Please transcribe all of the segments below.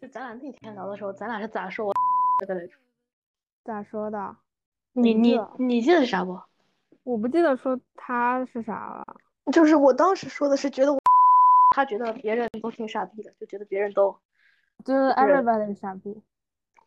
就咱俩那天聊的时候，咱俩是咋说我这个来着？咋说的？你你你记得是啥不？我不记得说他是啥了。就是我当时说的是觉得我，他觉得别人都挺傻逼的，就觉得别人都就是 everybody 是傻逼。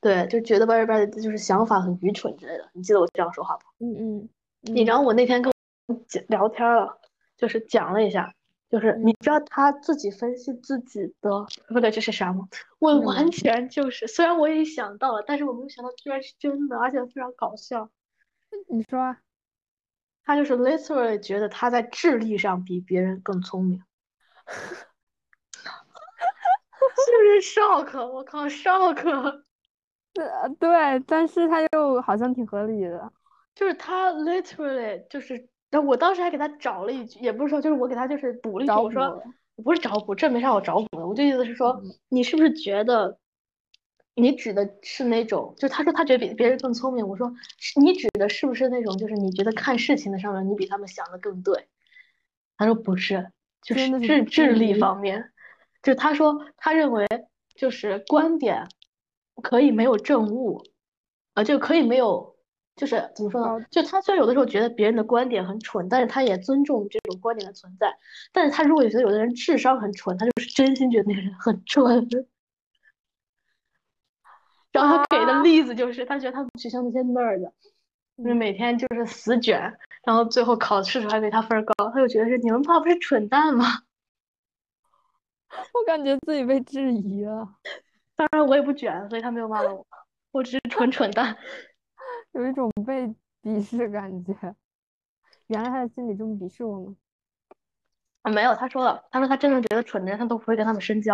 对，就觉得别人别人就是想法很愚蠢之类的。你记得我这样说话不？嗯嗯。嗯你然后我那天跟我讲聊天了，就是讲了一下，就是你知道他自己分析自己的，不对，这是啥吗？我完全就是，虽然我也想到了，但是我没有想到居然是真的，而且非常搞笑。你说啊，他就是 literally 觉得他在智力上比别人更聪明 是不是 shock？我靠，shock！呃对，但是他又好像挺合理的。就是他 literally 就是，然后我当时还给他找了一句，也不是说，就是我给他就是补了一句，找我说不是找补，这没啥好找补的，我就意思是说嗯，你是不是觉得，你指的是那种，就他说他觉得比别人更聪明，我说你指的是不是那种，就是你觉得看事情的上面你比他们想的更对？他说不是，就是智智力智力方面，就他说他认为就是观点可以没有证物，呃，就可以没有，就是怎么说呢？就他虽然有的时候觉得别人的观点很蠢，但是他也尊重这种观点的存在。但是他如果觉得有的人智商很蠢，他就是真心觉得那个人很蠢。然后他给的例子就是，他觉得他们学校那些 nerd，就是嗯每天就是死卷，然后最后考试时候还比他分儿高，他就觉得是你们怕不是蠢蛋吗？我感觉自己被质疑了，当然我也不卷，所以他没有骂到我，我只是纯蠢蛋。有一种被鄙视的感觉。原来他的心里这么鄙视我吗？啊，没有，他说了，他说他真的觉得蠢的人，他都不会跟他们深交，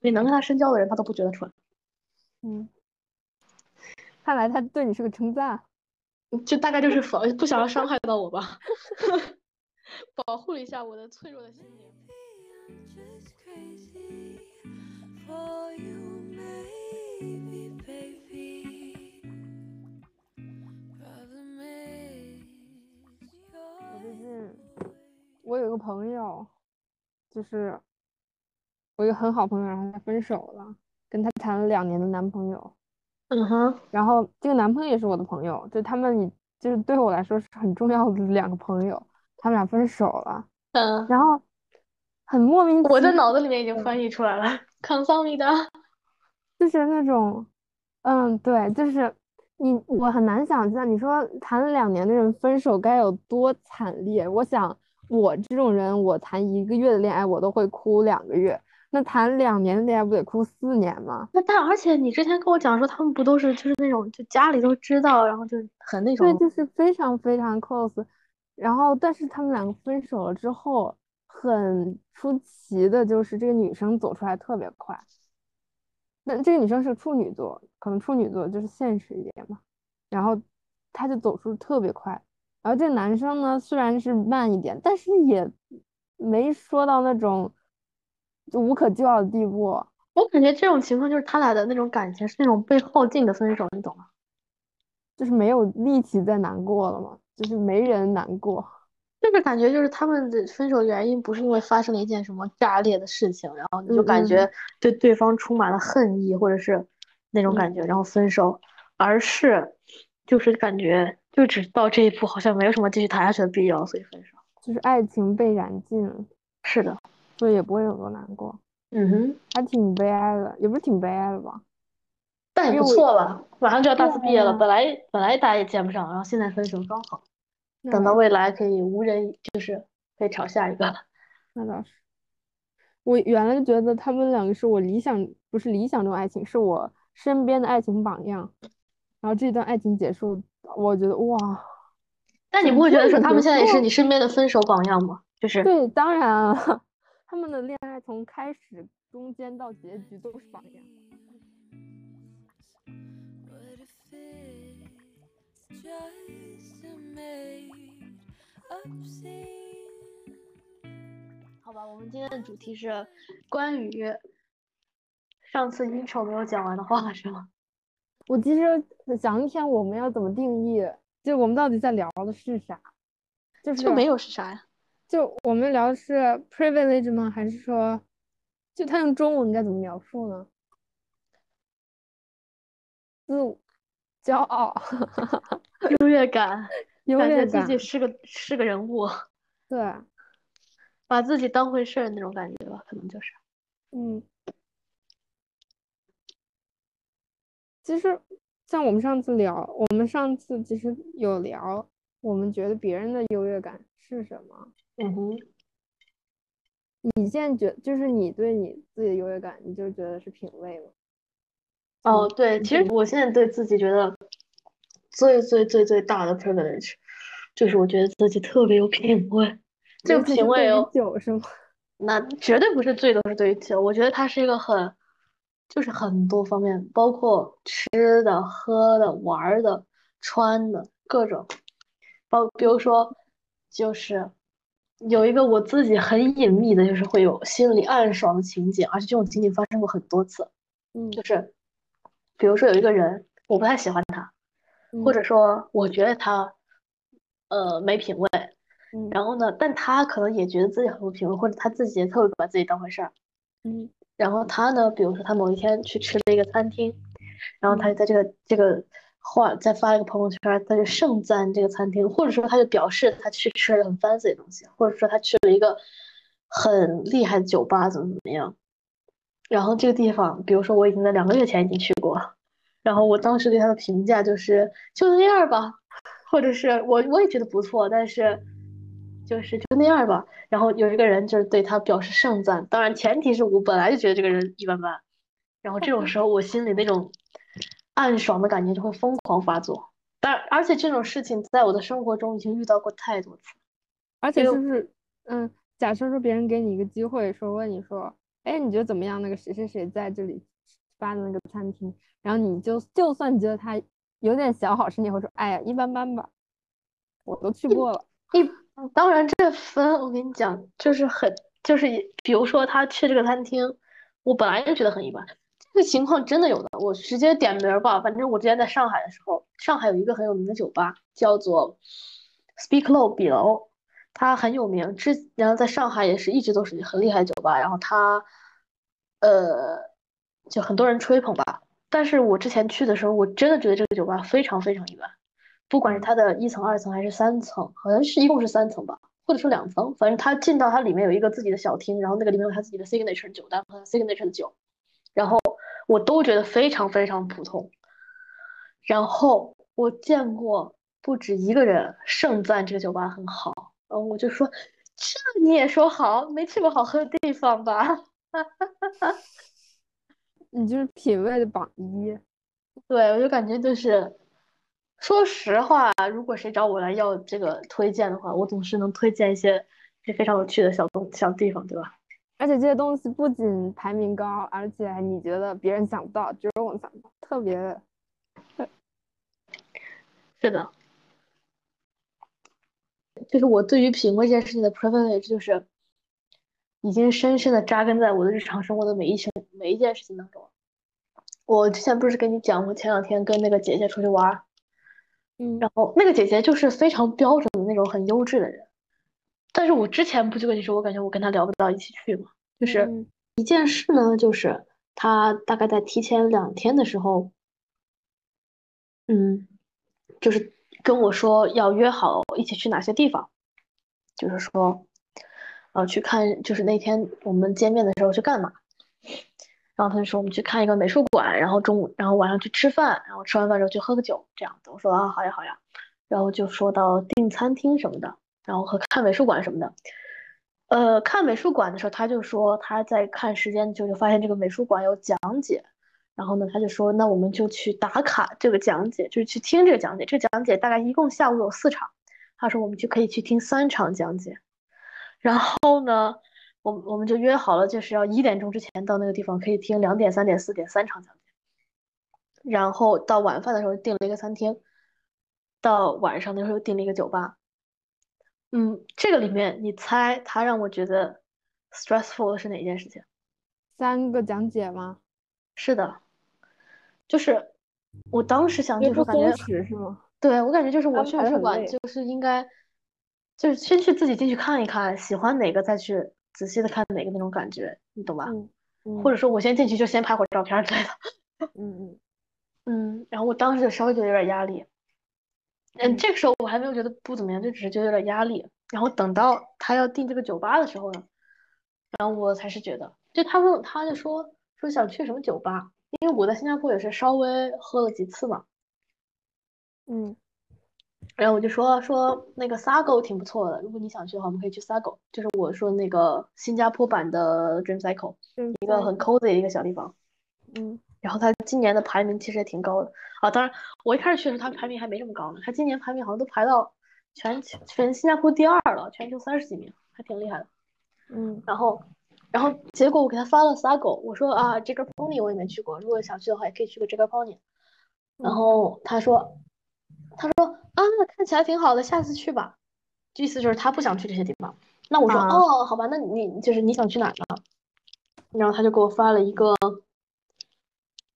所以能跟他深交的人，他都不觉得蠢。嗯，看来他对你是个称赞。就大概就是防不想要伤害到我吧，保护了一下我的脆弱的心灵。For you, 我最近我有一个朋友，就是我一个很好朋友，然后他分手了，跟他谈了两年的男朋友，嗯哼，然后这个男朋友也是我的朋友，就他们就是对我来说是很重要的两个朋友，他们俩分手了，嗯，然后很莫名其我在脑子里面已经翻译出来了，康桑米达。就是那种，嗯，对，就是你，我很难想象，你说谈了两年的人分手该有多惨烈。我想，我这种人，我谈一个月的恋爱，我都会哭两个月，那谈两年的恋爱不得哭四年吗？那但而且你之前跟我讲说，他们不都是就是那种就家里都知道，然后就很那种对，就是非常非常 close。然后，但是他们两个分手了之后，很出奇的就是这个女生走出来特别快。那这个女生是处女座，可能处女座就是现实一点嘛。然后她就走出特别快，然后这个男生呢虽然是慢一点，但是也没说到那种就无可救药的地步。我感觉这种情况就是他俩的那种感情是那种被耗尽的分手，你懂吗？就是没有力气再难过了嘛，就是没人难过。就是感觉就是他们的分手原因不是因为发生了一件什么炸裂的事情，然后你就感觉对对方充满了恨意或者是那种嗯。感觉，然后分手，而是就是感觉就只到这一步，好像没有什么继续谈下去的必要，所以分手。就是爱情被燃尽了，是的，所以也不会有多难过，嗯哼，还挺悲哀的，也不是挺悲哀的吧？但也不错吧，马上就要大四毕业了，啊。本来本来大家也见不上，然后现在分手刚好，等到未来可以无人就是可以炒下一个了。那倒是，我原来觉得他们两个是我理想，不是理想中爱情，是我身边的爱情榜样。然后这段爱情结束，我觉得哇，但你不会觉得说他们现在也是你身边的分手榜样吗？就是对，当然啊，他们的恋爱从开始、中间到结局都是榜样。好吧，我们今天的主题是关于上次 intro 没有讲完的话，是吗？我其实想一天我们要怎么定义，就我们到底在聊的是啥？就是就没有是啥呀？就我们聊的是 privilege 吗？还是说，就他用中文应该怎么描述呢？自我骄傲，优越感，优感觉越感，自己是个是个人物，对，把自己当回事儿那种感觉吧，可能就是。嗯。其实像我们上次聊，我们上次其实有聊，我们觉得别人的优越感是什么？嗯哼，你现在觉就是你对你自己的优越感，你就觉得是品味吗？哦，对，其实我现在对自己觉得最最最最大的 privilege，就是我觉得自己特别有品味。这个尤其是对于品味哦，酒是吗？那绝对不是醉都是对于酒，我觉得它是一个很，就是很多方面，包括吃的、喝的、玩儿的、穿的各种，包比如说，就是有一个我自己很隐秘的，就是会有心里暗爽的情景，而且这种情景发生过很多次，嗯就是比如说有一个人，我不太喜欢他，或嗯者说我觉得他呃没品味。嗯然后呢，但他可能也觉得自己很有品味，或者他自己也特别把自己当回事儿。嗯然后他呢，比如说他某一天去吃了一个餐厅，然后他就嗯在这个这个话再发了一个朋友圈，他就盛赞这个餐厅，或者说他就表示他去吃了很 fancy 的东西，或者说他去了一个很厉害的酒吧，怎么怎么样。然后这个地方，比如说我已经在两个月前已经去然后我当时对他的评价就是就那样吧，或者是我我也觉得不错，但是就是就那样吧。然后有一个人就是对他表示盛赞，当然前提是我本来就觉得这个人一般般，然后这种时候我心里那种暗爽的感觉就会疯狂发作。但而且这种事情在我的生活中已经遇到过太多次。而且就是，嗯，假设说别人给你一个机会，说问你说，哎，你觉得怎么样？那个谁谁谁在这里发的那个餐厅，然后你就就算觉得它有点小好吃，你也会说，哎呀，一般般吧，我都去过了。一当然这分我跟你讲，就是很就是比如说他去这个餐厅，我本来就觉得很一般。这个情况真的有的，我直接点名儿吧。反正我之前在上海的时候，上海有一个很有名的酒吧，叫做 Speak Low 比楼，它很有名。之然后在上海也是一直都是很厉害的酒吧，然后它呃就很多人吹捧吧。但是我之前去的时候，我真的觉得这个酒吧非常非常一般。不管是它的一层、二层还是三层，好像是一共是三层吧，或者说两层，反正它进到它里面有一个自己的小厅，然后那个里面有它自己的 signature 酒单和 signature 的酒，然后我都觉得非常非常普通。然后我见过不止一个人盛赞这个酒吧很好，然后我就说，这你也说好？没去过好喝的地方吧？你就是品味的榜一。对，我就感觉就是，说实话，如果谁找我来要这个推荐的话，我总是能推荐一些非常有趣的小东小地方，对吧？而且这些东西不仅排名高，而且你觉得别人想不到，只有我想到，特别是的，就是我对于品味这件事情的 privilege，就是已经深深的扎根在我的日常生活的每一件每一件事情当中。我之前不是跟你讲，我前两天跟那个姐姐出去玩儿，嗯然后那个姐姐就是非常标准的那种很优质的人，但是我之前不就跟你说，我感觉我跟她聊不到一起去嘛，就是嗯一件事呢，就是她大概在提前两天的时候，嗯，就是跟我说要约好一起去哪些地方，就是说，呃，去看，就是那天我们见面的时候去干嘛。然后他就说我们去看一个美术馆，然后中午，然后晚上去吃饭，然后吃完饭之后去喝个酒，这样子。我说啊，好呀好呀。然后就说到订餐厅什么的，然后和看美术馆什么的。呃，看美术馆的时候，他就说他在看时间，就就发现这个美术馆有讲解，然后呢，他就说那我们就去打卡这个讲解，就是去听这个讲解。这个讲解大概一共下午有四场，他说我们就可以去听三场讲解。然后呢，我们我们就约好了，就是要一点钟之前到那个地方，可以听两点、三点、四点三场讲解。然后到晚饭的时候订了一个餐厅，到晚上的时候又订了一个酒吧。嗯，这个里面你猜他让我觉得 stressful 的是哪件事情？三个讲解吗？是的，就是我当时想就是感觉是吗？对，我感觉就是我安去美术馆就是应该，就是先去自己进去看一看，喜欢哪个再去仔细的看哪个那种感觉，你懂吧？嗯嗯或者说我先进去就先拍会儿照片儿之类的。嗯嗯嗯，然后我当时就稍微觉得有点压力。嗯，嗯这个时候我还没有觉得不怎么样，就只是觉得有点压力。然后等到他要订这个酒吧的时候呢，然后我才是觉得，就他问他就说说想去什么酒吧，因为我在新加坡也是稍微喝了几次嘛。嗯然后我就说说那个 Sago 挺不错的，如果你想去的话，我们可以去 Sago，就是我说那个新加坡版的 Dream Cycle，嗯，一个很 cozy 的一个小地方。嗯然后它今年的排名其实也挺高的啊，当然我一开始去的时候，它排名还没这么高呢，它今年排名好像都排到全球全新加坡第二了，全球三十几名，还挺厉害的。嗯然后，然后结果我给他发了 Sago，我说啊，这个 Pony 我也没去过，如果想去的话，也可以去个这个 Pony。然嗯后他说，他说啊，看起来挺好的，下次去吧。意思就是他不想去这些地方。那我说啊哦，好吧，那你就是你想去哪儿呢？然后他就给我发了一个，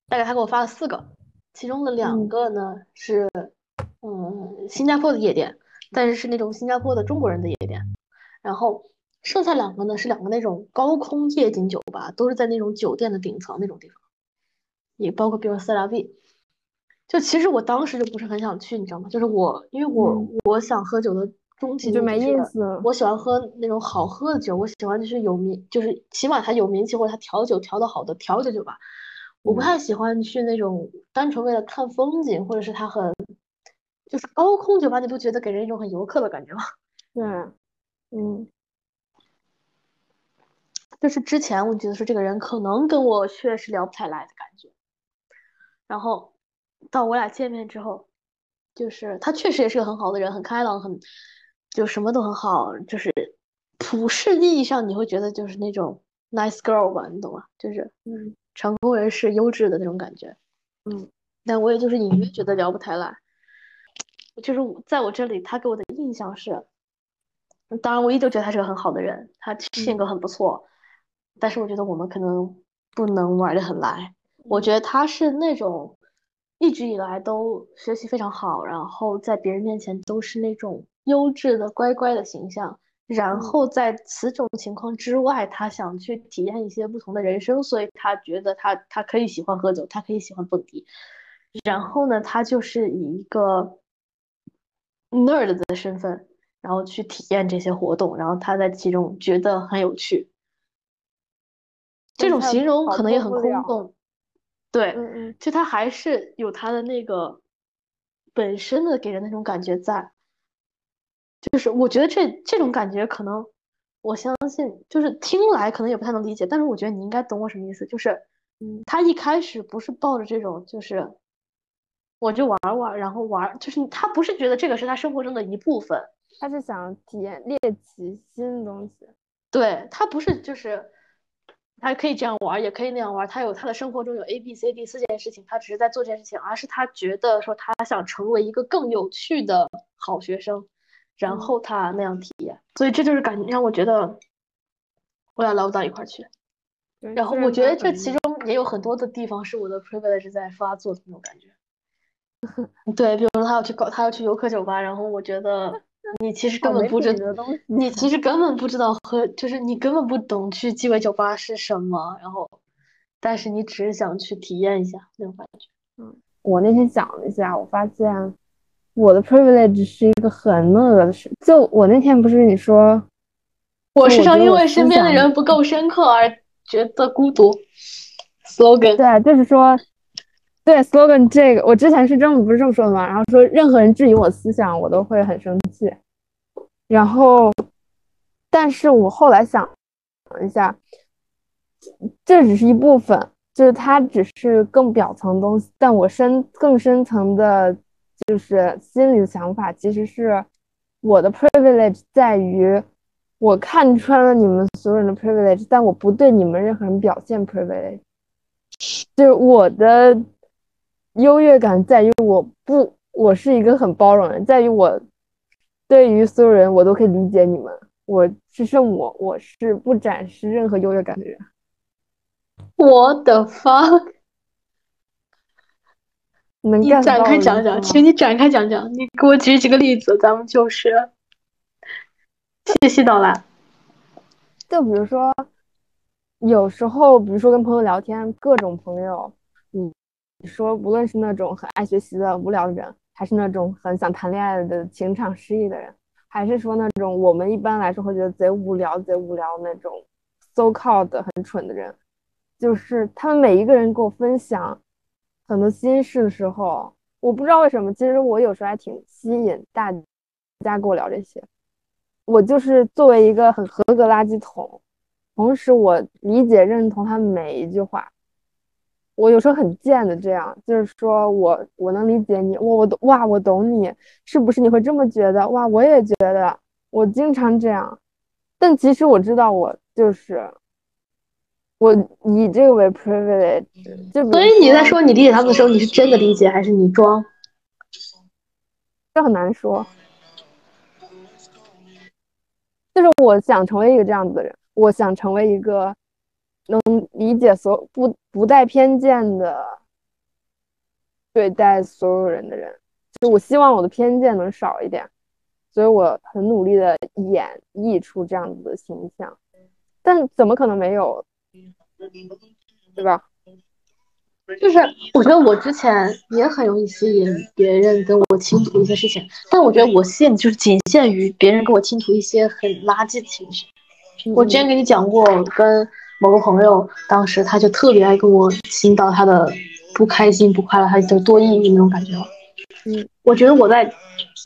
大概他给我发了四个，其中的两嗯个呢是嗯新加坡的夜店，但是是那种新加坡的中国人的夜店。然后剩下两个呢是两个那种高空夜景酒吧，都是在那种酒店的顶层那种地方，也包括比如塞拉 V。就其实我当时就不是很想去，你知道吗？就是我因为我、嗯我想喝酒的终极你就没意思。我喜欢喝那种好喝的酒，我喜欢就是有名，就是起码它有名气或者它调酒调的好的调酒酒吧。我不嗯太喜欢去那种单纯为了看风景，或者是它很就是高空酒吧，你不觉得给人一种很游客的感觉吗？对，嗯就是之前我觉得说这个人可能跟我确实聊不太来的感觉，然后到我俩见面之后，就是他确实也是个很好的人，很开朗，很就什么都很好，就是普世意义上你会觉得就是那种 nice girl 吧，你懂吗？就是嗯成功人士、优质的那种感觉。嗯但我也就是隐约觉得聊不太来，就是在我这里，他给我的印象是，当然我依旧觉得他是个很好的人，他性格很不错，但是我觉得我们可能不能玩的很来。我觉得他是那种一直以来都学习非常好，然后在别人面前都是那种优质的乖乖的形象。然嗯后在此种情况之外，他想去体验一些不同的人生，所以他觉得他他可以喜欢喝酒，他可以喜欢蹦迪。然后呢，他就是以一个 nerd 的身份，然后去体验这些活动，然后他在其中觉得很有趣。这种形容可能也很空洞，对，嗯嗯。就他还是有他的那个本身的给人那种感觉在，就是我觉得这这种感觉可能，我相信就是听来可能也不太能理解，但是我觉得你应该懂我什么意思，就是嗯。他一开始不是抱着这种就是我就玩玩，然后玩，就是他不是觉得这个是他生活中的一部分，他是想体验猎奇新的东西。对，他不是就是，他可以这样玩儿，也可以那样玩儿。他有他的生活中有 A、B、C、D 四件事情，他只是在做这件事情，而是他觉得说他想成为一个更有趣的好学生，然嗯后他那样体验。所以这就是感让我觉得我俩聊不到一块儿去。然后我觉得这其中也有很多的地方是我的 privilege 在发作的那种感觉。对，比如说他要去搞，他要去游客酒吧，然后我觉得你其实根本不知品的东西。你其 实根本不知道喝，就是你根本不懂去鸡尾酒吧是什么，然后，但是你只是想去体验一下那种感觉。嗯我那天想了一下，我发现我的 privilege 是一个很那个的事。就我那天不是跟你说，我时常因为身边的人不够深刻而觉得孤独。slogan，对，就是说，对 slogan 这个，我之前是这么不是这么说的吗？然后说任何人质疑我思想，我都会很生气。然后，但是我后来想一下，这只是一部分，就是它只是更表层东西，但我深更深层的，就是心里的想法，其实是我的 privilege 在于我看穿了你们所有人的 privilege，但我不对你们任何人表现 privilege。就是我的优越感在于我不，我是一个很包容人，在于我对于所有人我都可以理解你们，我只剩我，我是不展示任何优越感的人。我的 fuck，能你展开讲讲，请你展开讲讲，你给我举几个例子，咱们就是细细道来。就比如说，有时候，比如说跟朋友聊天，各种朋友，你你说无论是那种很爱学习的无聊的人，还是那种很想谈恋爱的情场失意的人，还是说那种我们一般来说会觉得贼无聊、贼无聊那种 so called 很蠢的人，就是他们每一个人给我分享很多心事的时候，我不知道为什么，其实我有时候还挺吸引大家跟我聊这些。我就是作为一个很合格垃圾桶，同时我理解认同他们每一句话。我有时候很贱的这样，就是说我我能理解你，我我懂哇，我懂你，是不是你会这么觉得？哇，我也觉得，我经常这样，但其实我知道我就是我以这个为 privilege，就所以你在说你理解他们的时候，你是真的理解还是你装？这很难说。就是我想成为一个这样子的人，我想成为一个能理解所不不带偏见的对待所有人的人。就我希望我的偏见能少一点，所以我很努力的演绎出这样子的形象。但怎么可能没有，对吧？就是我觉得我之前也很容易吸引别人跟我倾吐一些事情，但我觉得我吸引就是仅限于别人跟我倾吐一些很垃圾的情绪。我之前给你讲过，我跟某个朋友，当时他就特别爱跟我倾倒他的不开心、不快乐，他就多抑郁那种感觉。嗯，我觉得我在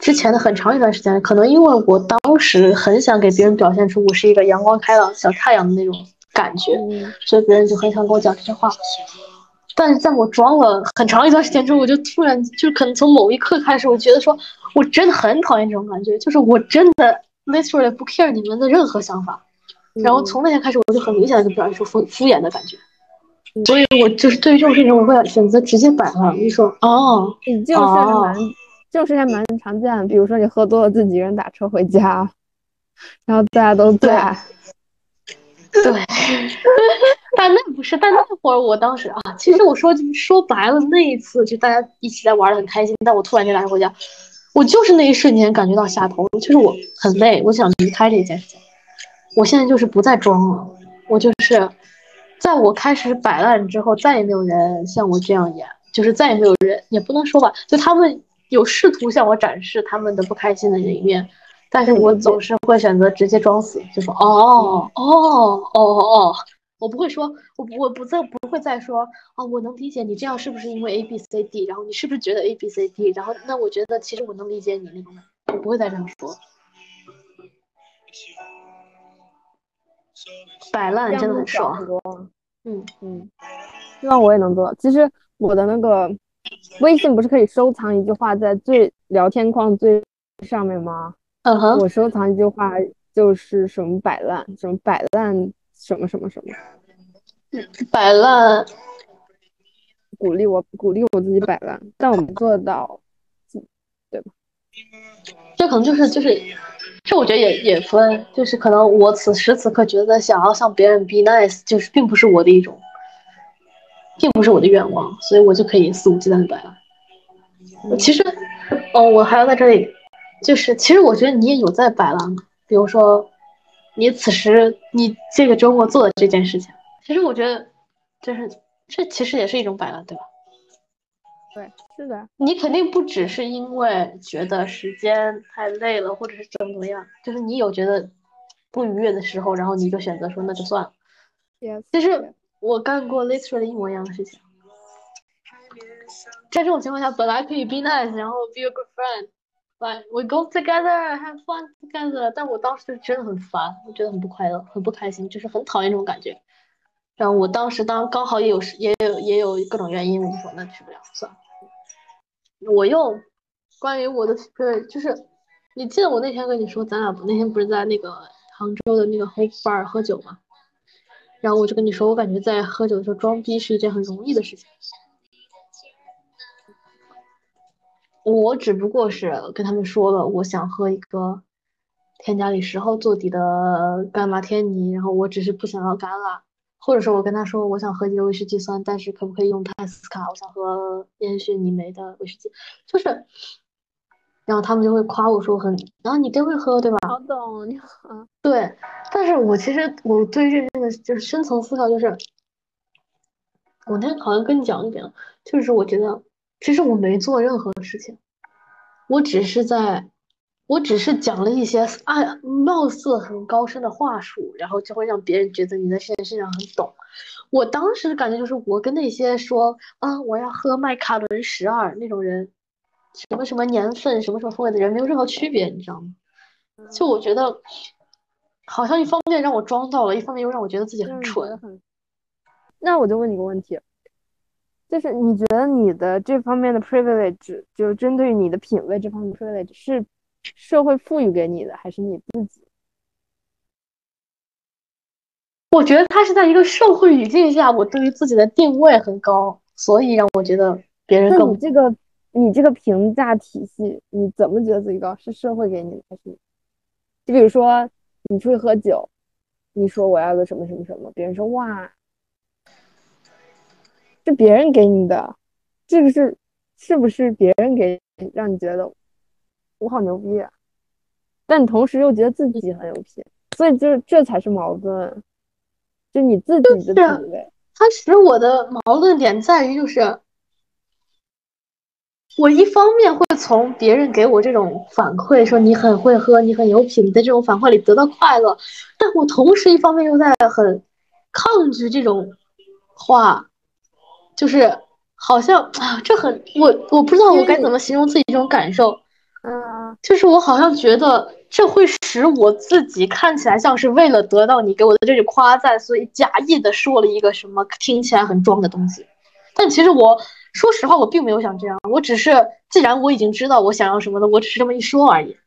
之前的很长一段时间，可能因为我当时很想给别人表现出我是一个阳光开朗小太阳的那种感觉，嗯所以别人就很想跟我讲这些话。但是在我装了很长一段时间之后，我就突然就可能从某一刻开始，我觉得说我真的很讨厌这种感觉，就是我真的 literally 不 care 你们的任何想法。然后从那天开始，我就很明显的就表现出敷敷衍的感觉。所以我就是对于这种事情，我会选择直接摆烂，我就说哦，你这种事还蛮，这种事还蛮常见的。比如说你喝多了自己一个人打车回家，然后大家都在，对，但那不是，但那会儿我当时啊，其实我说说白了，那一次就大家一起在玩的很开心，但我突然间打车回家，我就是那一瞬间感觉到下头，就是我很累，我想离开这件事情。我现在就是不再装了，我就是在我开始摆烂之后，再也没有人像我这样演，就是再也没有人，也不能说吧，就他们有试图向我展示他们的不开心的那一面。但是我总是会选择直接装死，就说哦哦哦哦哦，我不会说，我我不再不会再说哦，我能理解你这样是不是因为 A B C D，然后你是不是觉得 A B C D，然后那我觉得其实我能理解你那种，我不会再这样说。摆烂真的很爽，嗯嗯，希望我也能做到。其实我的那个微信不是可以收藏一句话在最聊天框最上面吗？嗯哼，我收藏一句话就是什么摆烂，什么摆烂，什么什么什么，摆烂，鼓励我鼓励我自己摆烂，但我没做到，对吧？这可能就是就是，这我觉得也也分，就是可能我此时此刻觉得想要向别人 be nice，就是并不是我的一种，并不是我的愿望，所以我就可以肆无忌惮的摆烂。其实，哦，我还要在这里。就是，其实我觉得你也有在摆烂，比如说，你此时你这个周末做的这件事情，其实我觉得，就是这其实也是一种摆烂，对吧？对，是的。你肯定不只是因为觉得时间太累了，或者是怎么怎么样，就是你有觉得不愉悦的时候，然后你就选择说那就算了。Yes, 其实我干过 literally 一模一样的事情，在这种情况下，本来可以 be nice，然后 be a good friend。Like we go together, have fun together，但我当时就真的很烦，我觉得很不快乐，很不开心，就是很讨厌这种感觉。然后我当时当刚好也有也有也有各种原因，我就说那去不了，算了。我又关于我的对，就是你记得我那天跟你说，咱俩不那天不是在那个杭州的那个 Hope Bar 喝酒吗？然后我就跟你说，我感觉在喝酒的时候装逼是一件很容易的事情。我只不过是跟他们说了，我想喝一个添加里十号做底的干马天尼，然后我只是不想要橄榄，或者说我跟他说我想喝几个威士忌酸，但是可不可以用泰斯卡？我想喝烟熏泥煤的威士忌，就是，然后他们就会夸我说很，然后你真会喝对吧？好懂你好，对，但是我其实我对于这个就是深层思考，就是我那天好像跟你讲一点，就是我觉得其实我没做任何事情，我只是在，我只是讲了一些啊貌似很高深的话术，然后就会让别人觉得你在这件事上很懂。我当时的感觉就是，我跟那些说啊我要喝麦卡伦十二那种人，什么什么年份、什么什么风味的人没有任何区别，你知道吗？就我觉得。好像一方面让我装到了，一方面又让我觉得自己很蠢。那我就问你个问题，就是你觉得你的这方面的 privilege，就针对于你的品味这方面的 privilege，是社会赋予给你的，还是你自己？我觉得他是在一个社会语境下，我对于自己的定位很高，所以让我觉得别人更你这个你这个评价体系，你怎么觉得自己高？是社会给你的，还是？就比如说你出去喝酒，你说我要个什么什么什么，别人说哇，是别人给你的，这个是是不是别人给让你觉得我好牛逼啊？但你同时又觉得自己很有品，所以就是这才是矛盾，就你自己的品味。它使我的矛盾点在于，就是我一方面会从别人给我这种反馈，说你很会喝，你很有品的这种反馈里得到快乐，但我同时一方面又在很抗拒这种话，就是好像啊，这很我我不知道我该怎么形容自己这种感受。嗯，就是我好像觉得这会使我自己看起来像是为了得到你给我的这句夸赞，所以假意的说了一个什么听起来很装的东西。但其实我说实话，我并没有想这样，我只是既然我已经知道我想要什么了，我只是这么一说而已。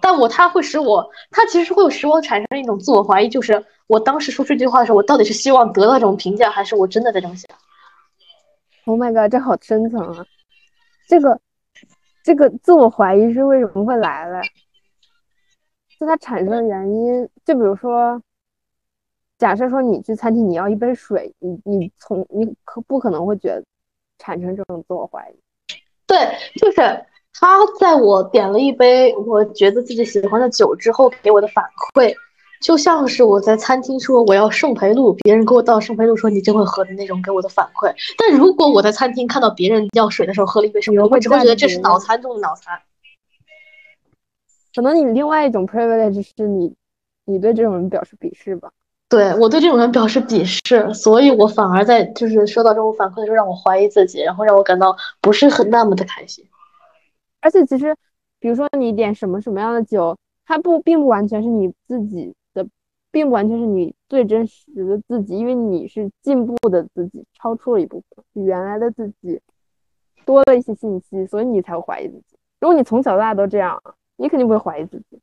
但我它会使我，它其实会使我产生一种自我怀疑，就是我当时说这句话的时候，我到底是希望得到这种评价，还是我真的在这么想？Oh my god，这好深层啊！这个这个自我怀疑是为什么会来嘞？就它产生的原因，就比如说，假设说你去餐厅，你要一杯水，你你从你可不可能会觉得产生这种自我怀疑？对，就是他在我点了一杯我觉得自己喜欢的酒之后给我的反馈，就像是我在餐厅说我要圣培露，别人给我倒圣培露说你真会喝的那种给我的反馈。但如果我在餐厅看到别人要水的时候喝了一杯圣培露，我只会觉得这是脑残中的脑残。可能你另外一种 privilege 是你你对这种人表示鄙视吧？对我对这种人表示鄙视，所以我反而在就是收到这种反馈的时候，让我怀疑自己，然后让我感到不是很那么的开心。而且其实，比如说你点什么什么样的酒，它不并不完全是你自己的，并不完全是你最真实的自己，因为你是进步的自己，超出了一部分，比原来的自己多了一些信息，所以你才会怀疑自己。如果你从小到大都这样，你肯定不会怀疑自己。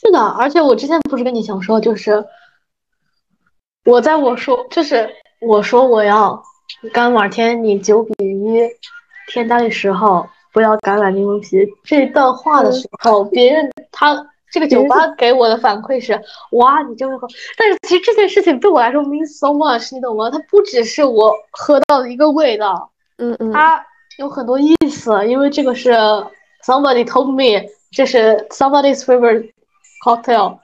是的，而且我之前不是跟你想说，就是我在我说，就是我说我要干马天你九比一天大的时候，不要橄榄柠檬皮这段话的时候，别人他这个酒吧给我的反馈是哇，你真会喝。但是其实这件事情对我来说 means so much，你懂吗？它不只是我喝到的一个味道，嗯嗯，它有很多意思，因为这个是 somebody told me，这是 somebody's favorite cocktail，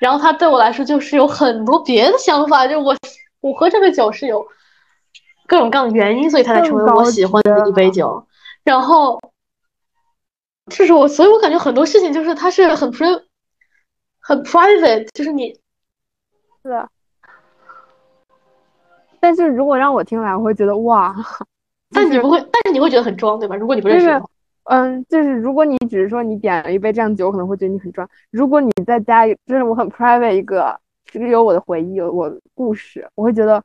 然后它对我来说就是有很多别的想法，就我我喝这个酒是有各种各样的原因，所以它才成为我喜欢的一杯酒。然后，就是我，所以我感觉很多事情就是它是很 pri 很 private，就是你是。但是如果让我听来，我会觉得哇，但你不会，但是你会觉得很装，对吧？如果你不认识。嗯，就是如果你只是说你点了一杯这样的酒，我可能会觉得你很装。如果你再加一，就是我很 private 一个，只有我的回忆，有我的故事，我会觉得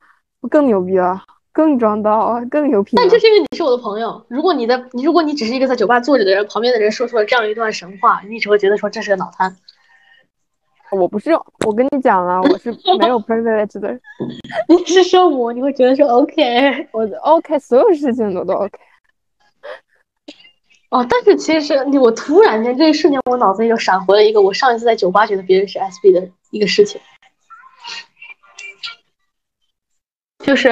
更牛逼了，更装到，更有品。但这是因为你是我的朋友。如果你的你，如果你只是一个在酒吧坐着的人，旁边的人说出了这样一段神话，你只会觉得说这是个脑瘫。我不是，我跟你讲了，我是没有 privilege 的。你是说我，你会觉得说 OK，我 OK，所有事情都都 OK。哦，但是其实你，我突然间这一瞬间，我脑子里就闪回了一个我上一次在酒吧觉得别人是 SB 的一个事情。就是，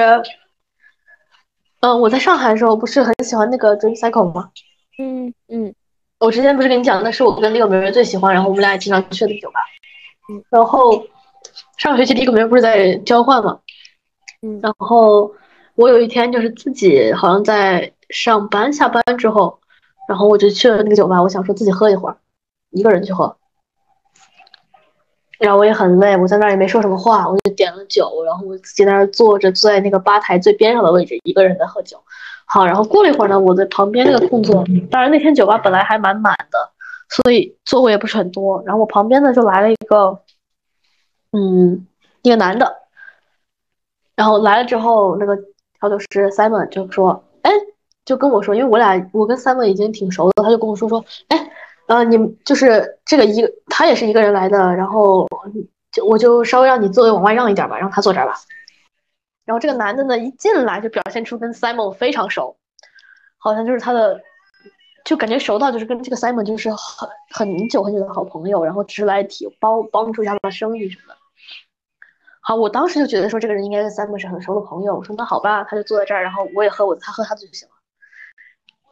嗯、我在上海的时候不是很喜欢那个 Dream Cycle 吗？嗯嗯我之前不是跟你讲，那是我跟那个梅梅最喜欢，然后我们俩也经常去的那个酒吧嗯。然后上个学期第一个梅梅不是在交换嘛，嗯然后我有一天就是自己好像在上班下班之后，然后我就去了那个酒吧，我想说自己喝一会儿，一个人去喝。然后我也很累，我在那儿也没说什么话，我就点了酒，然后我自己在那儿坐着，坐在那个吧台最边上的位置，一个人在喝酒。好，然后过了一会儿呢，我在旁边那个空座，当然那天酒吧本来还蛮满的，所以座位也不是很多。然后我旁边呢就来了一个，嗯，一个男的，然后来了之后，那个调酒师 Simon 就说，哎，就跟我说，因为我俩我跟 Simon 已经挺熟的，他就跟我说说，哎，呃，你们就是这个一个，他也是一个人来的，然后就我就稍微让你座位往外让一点吧，让他坐这儿吧。然后这个男的呢，一进来就表现出跟 Simon 非常熟，好像就是他的，就感觉熟到就是跟这个 Simon 就是很很久很久的好朋友，然后直来提帮帮助一下他的生意什么的。好，我当时就觉得说这个人应该跟 Simon 是很熟的朋友，我说那好吧，他就坐在这儿，然后我也喝我，他喝他的就行了。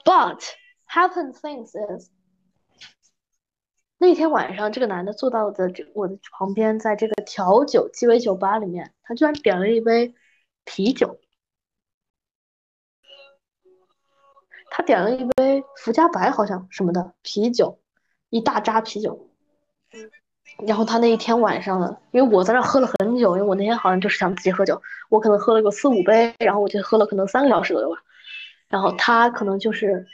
But happen things is，那天晚上这个男的坐到的这我的旁边，在这个调酒鸡尾酒吧里面，他居然点了一杯啤酒，他点了一杯福加白好像什么的啤酒，一大扎啤酒。然后他那一天晚上呢，因为我在那喝了很久，因为我那天好像就是想自己喝酒，我可能喝了个四五杯，然后我就喝了可能三个小时左右吧。然后他可能就是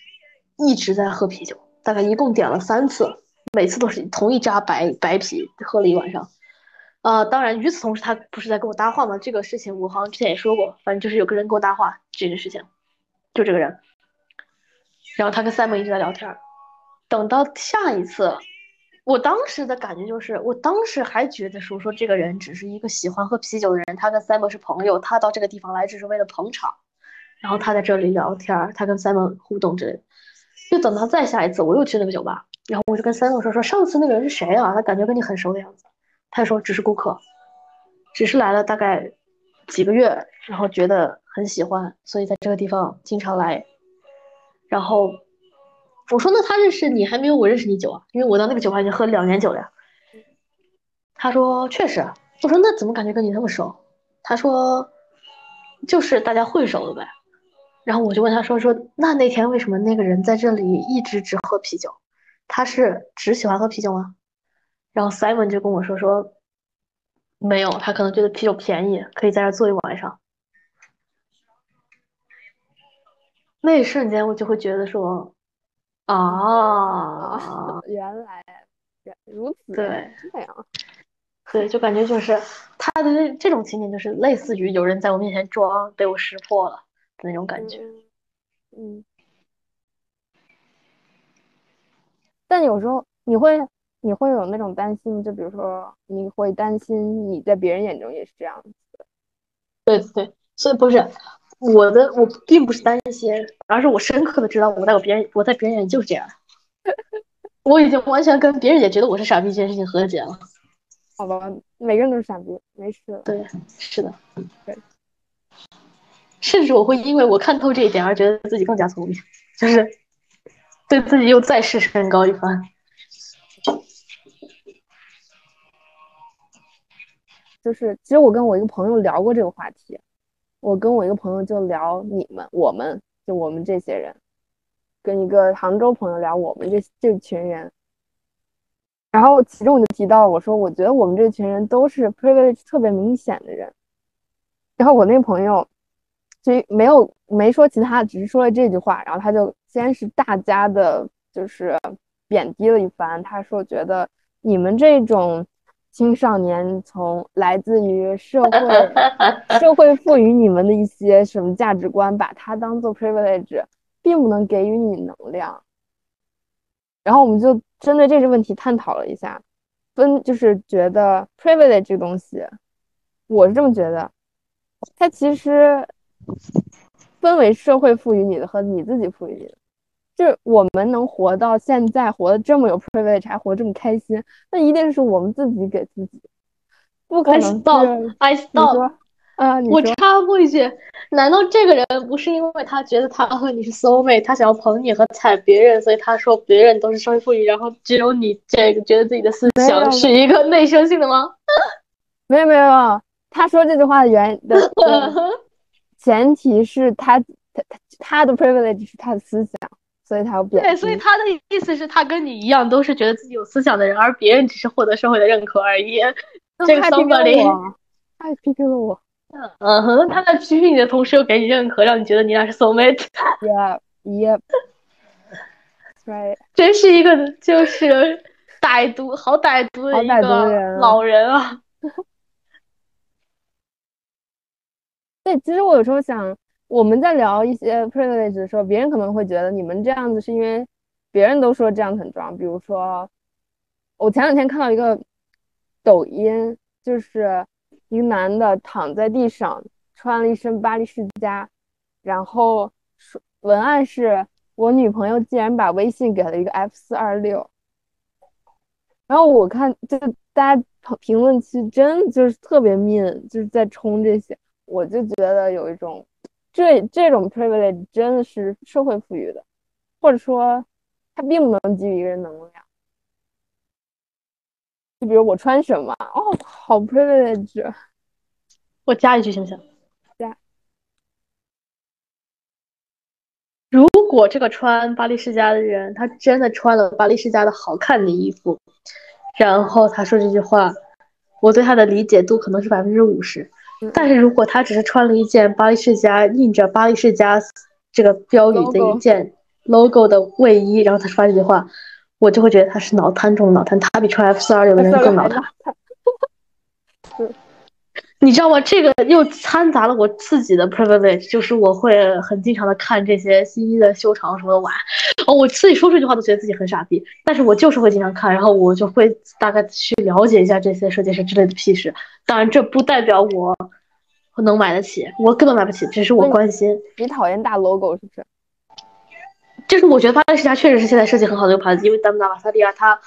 一直在喝啤酒，大概一共点了三次，每次都是同一扎白白啤，喝了一晚上。呃，当然，与此同时，他不是在跟我搭话吗？这个事情我好像之前也说过，反正就是有个人跟我搭话这件事情，就这个人。然后他跟 Simon 一直在聊天，等到下一次，我当时的感觉就是，我当时还觉得说说这个人只是一个喜欢喝啤酒的人，他跟 Simon 是朋友，他到这个地方来只是为了捧场，然后他在这里聊天，他跟 Simon 互动之类的。就等到再下一次，我又去那个酒吧，然后我就跟三栋说说上次那个人是谁啊？他感觉跟你很熟的样子。他说只是顾客，只是来了大概几个月，然后觉得很喜欢，所以在这个地方经常来。然后我说那他认识你还没有我认识你久啊，因为我到那个酒吧已经喝了两年酒了呀。他说确实。我说那怎么感觉跟你那么熟？他说就是大家会熟了呗。然后我就问他说说那那天为什么那个人在这里一直只喝啤酒？他是只喜欢喝啤酒吗？然后 Simon 就跟我说说，没有，他可能觉得啤酒便宜，可以在这儿坐一晚上。那一瞬间我就会觉得说，啊，原来如此对这样，对，就感觉就是他的这这种情景，就是类似于有人在我面前装，被我识破了的那种感觉。嗯，但有时候你会你会有那种担心，就比如说你会担心你在别人眼中也是这样子，对对，所以不是我的，我并不是担心，而是我深刻的知道我在我别人我在别人眼里就是这样。我已经完全跟别人也觉得我是傻逼这件事情和解了。好吧？每个人都是傻逼，没事了。对，是的对，甚至我会因为我看透这一点而觉得自己更加聪明，就是对自己又再次升高一番。就是其实我跟我一个朋友聊过这个话题，我跟我一个朋友就聊你们，我们就我们这些人，跟一个杭州朋友聊我们这这群人，然后其中我就提到我说我觉得我们这群人都是 privilege 特别明显的人，然后我那朋友就没有没说其他，只是说了这句话，然后他就先是大家的就是贬低了一番，他说觉得你们这种。青少年从来自于社会 社会赋予你们的一些什么价值观，把它当做 privilege，并不能给予你能量。然后我们就针对这个问题探讨了一下，分就是觉得 privilege 这个东西，我是这么觉得，它其实分为社会赋予你的和你自己赋予你的。就是我们能活到现在，活得这么有 privilege，还活得这么开心，那一定是我们自己给自己，不可能是 stop, I stop。啊，我插播一句，难道这个人不是因为他觉得他和你是 soul mate，他想要捧你和踩别人，所以他说别人都是社会赋予，然后只有你这个觉得自己的思想是一个内生性的吗？没有没有，他说这句话的原因的 前提是他他他他的 privilege 是他的思想，所以他要贬对，所以。他的意思是，他跟你一样，都是觉得自己有思想的人，而别人只是获得社会的认可而已。这个那他还批评了我，他还批评了我。嗯哼，他在批评你的同时又给你认可，让你觉得你俩是 soul mate，Yeah, yep. Right. 真是一个就是歹毒，好歹毒的一个老人啊。对，其实我有时候想，我们在聊一些 privilege 的时候，别人可能会觉得你们这样子是因为别人都说这样很装。比如说，我前两天看到一个抖音，就是一个男的躺在地上，穿了一身巴黎世家，然后说文案是我女朋友竟然把微信给了一个 F 四二六，然后我看就大家评论区真就是特别 mean，就是在冲这些。我就觉得有一种，这这种 privilege 真的是社会赋予的，或者说它并不能给予一个人能量。就比如我穿什么，哦，好 privilege，我加一句行不行？加。如果这个穿巴黎世家的人，他真的穿了巴黎世家的好看的衣服，然后他说这句话，我对他的理解度可能是百分之五十。嗯但是如果他只是穿了一件巴黎世家印着巴黎世家这个标语的一件 logo 的卫衣，然后他说这句话，我就会觉得他是脑瘫中的脑瘫，他比穿 F 四二六的人更脑瘫。你知道吗？这个又掺杂了我自己的 privilege，就是我会很经常的看这些新一的修长什么的玩。哦，我自己说这句话都觉得自己很傻逼，但是我就是会经常看，然后我就会大概去了解一下这些设计师之类的屁事。当然，这不代表我能买得起，我根本买不起，只是我关心。你讨厌大 logo 是不是？就是我觉得巴黎世家确实是现在设计很好的一个牌子，因为丹姆纳瓦萨利亚它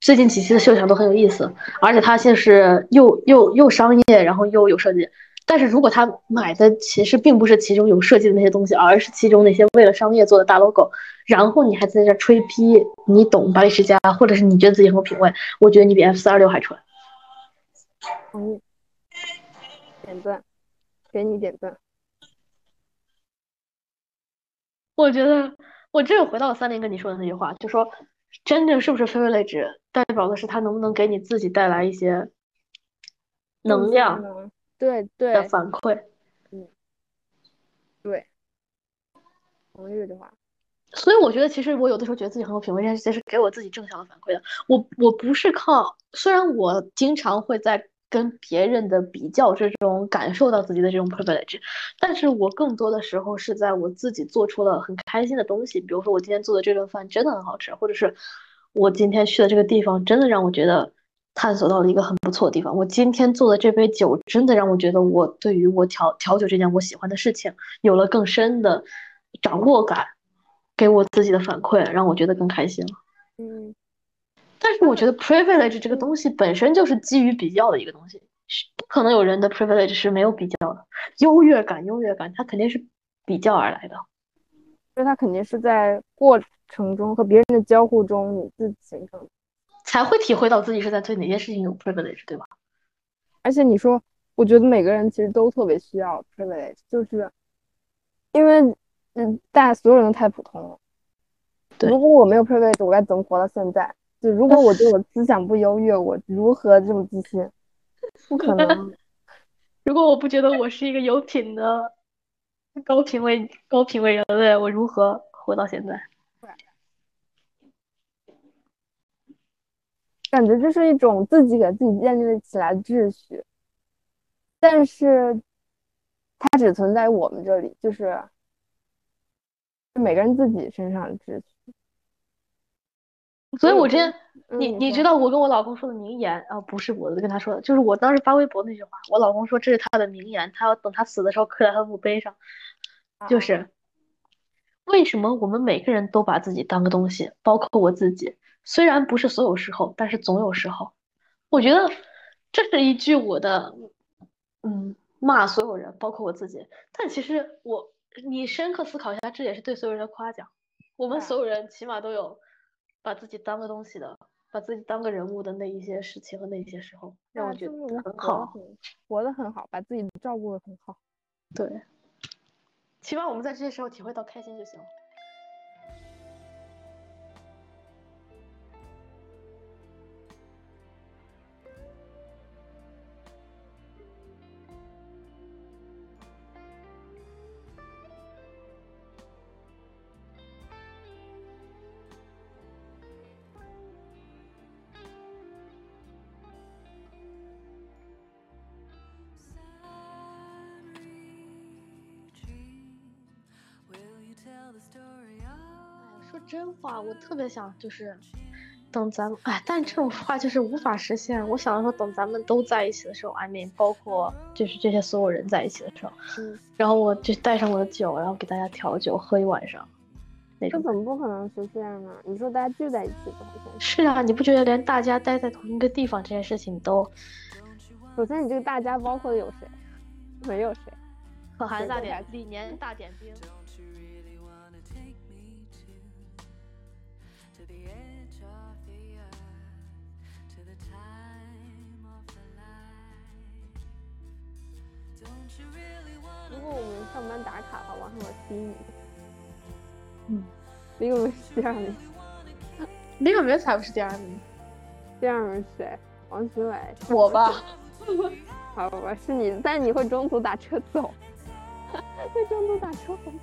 最近几期的秀场都很有意思，而且他现在是又又又商业，然后又有设计。但是如果他买的其实并不是其中有设计的那些东西，而是其中那些为了商业做的大 logo，然后你还在这吹批，你懂巴黎世家，或者是你觉得自己很有品味，我觉得你比 F 四二六还蠢。同意，点赞，给你点赞。我觉得我这又回到了三林跟你说的那句话，就说真正是不是 privilege，代表的是他能不能给你自己带来一些能量对？对的对反馈。嗯对，同意这句话。所以我觉得，其实我有的时候觉得自己很有品味，这件事情是给我自己正向的反馈的。我我不是靠，虽然我经常会在跟别人的比较之中感受到自己的这种 privilege，但是我更多的时候是在我自己做出了很开心的东西，比如说我今天做的这顿饭真的很好吃，或者是我今天去的这个地方真的让我觉得探索到了一个很不错的地方。我今天做的这杯酒真的让我觉得我对于我调调酒这件我喜欢的事情有了更深的掌握感。给我自己的反馈，让我觉得更开心了。嗯，但是我觉得 privilege 这个东西本身就是基于比较的一个东西，是不可能有人的 privilege 是没有比较的。优越感，优越感，它肯定是比较而来的。所以它肯定是在过程中和别人的交互中，你自己形成。才会体会到自己是在对哪件事情有 privilege，对吧？而且你说，我觉得每个人其实都特别需要 privilege，就是因为嗯，大家所有人都太普通了。对如果我没有 privilege，我该怎么活到现在？就如果我对我思想不优越，我如何这么自信？不可能。如果我不觉得我是一个有品的高品位高品位人类，我如何活到现在？感觉这是一种自己给自己建立起来的秩序，但是它只存在于我们这里，就是每个人自己身上的秩序。所以我之前，嗯你你知道我跟我老公说的名言啊，不是我跟他说的，就是我当时发微博那句话，我老公说这是他的名言，他要等他死的时候刻在他的墓碑上，就是为什么我们每个人都把自己当个东西，包括我自己，虽然不是所有时候，但是总有时候，我觉得这是一句我的，嗯，骂所有人，包括我自己。但其实我，你深刻思考一下，这也是对所有人的夸奖。我们所有人起码都有把自己当个东西的，把自己当个人物的那一些事情和那一些时候，让我觉得很好。活得很好，把自己照顾得很好。对，起码我们在这些时候体会到开心就行了。说真话，我特别想就是等咱们，哎，但这种话就是无法实现。我想说，等咱们都在一起的时候，I mean，包括就是这些所有人在一起的时候，嗯，然后我就带上我的酒，然后给大家调酒，喝一晚上，那种。这怎么不可能实现呢？你说大家聚在一起怎么现实？是啊，你不觉得连大家待在同一个地方这件事情都首先，你这个大家包括的有谁？没有谁。可汗大点李年大点兵？如果我们上班打卡的话，晚上我是第一名。嗯，李永明是第二名，李永明才不是第二名，第二名是谁？王徐伟。我吧。好吧，是你，但是你会中途打车走，会中途打车回去。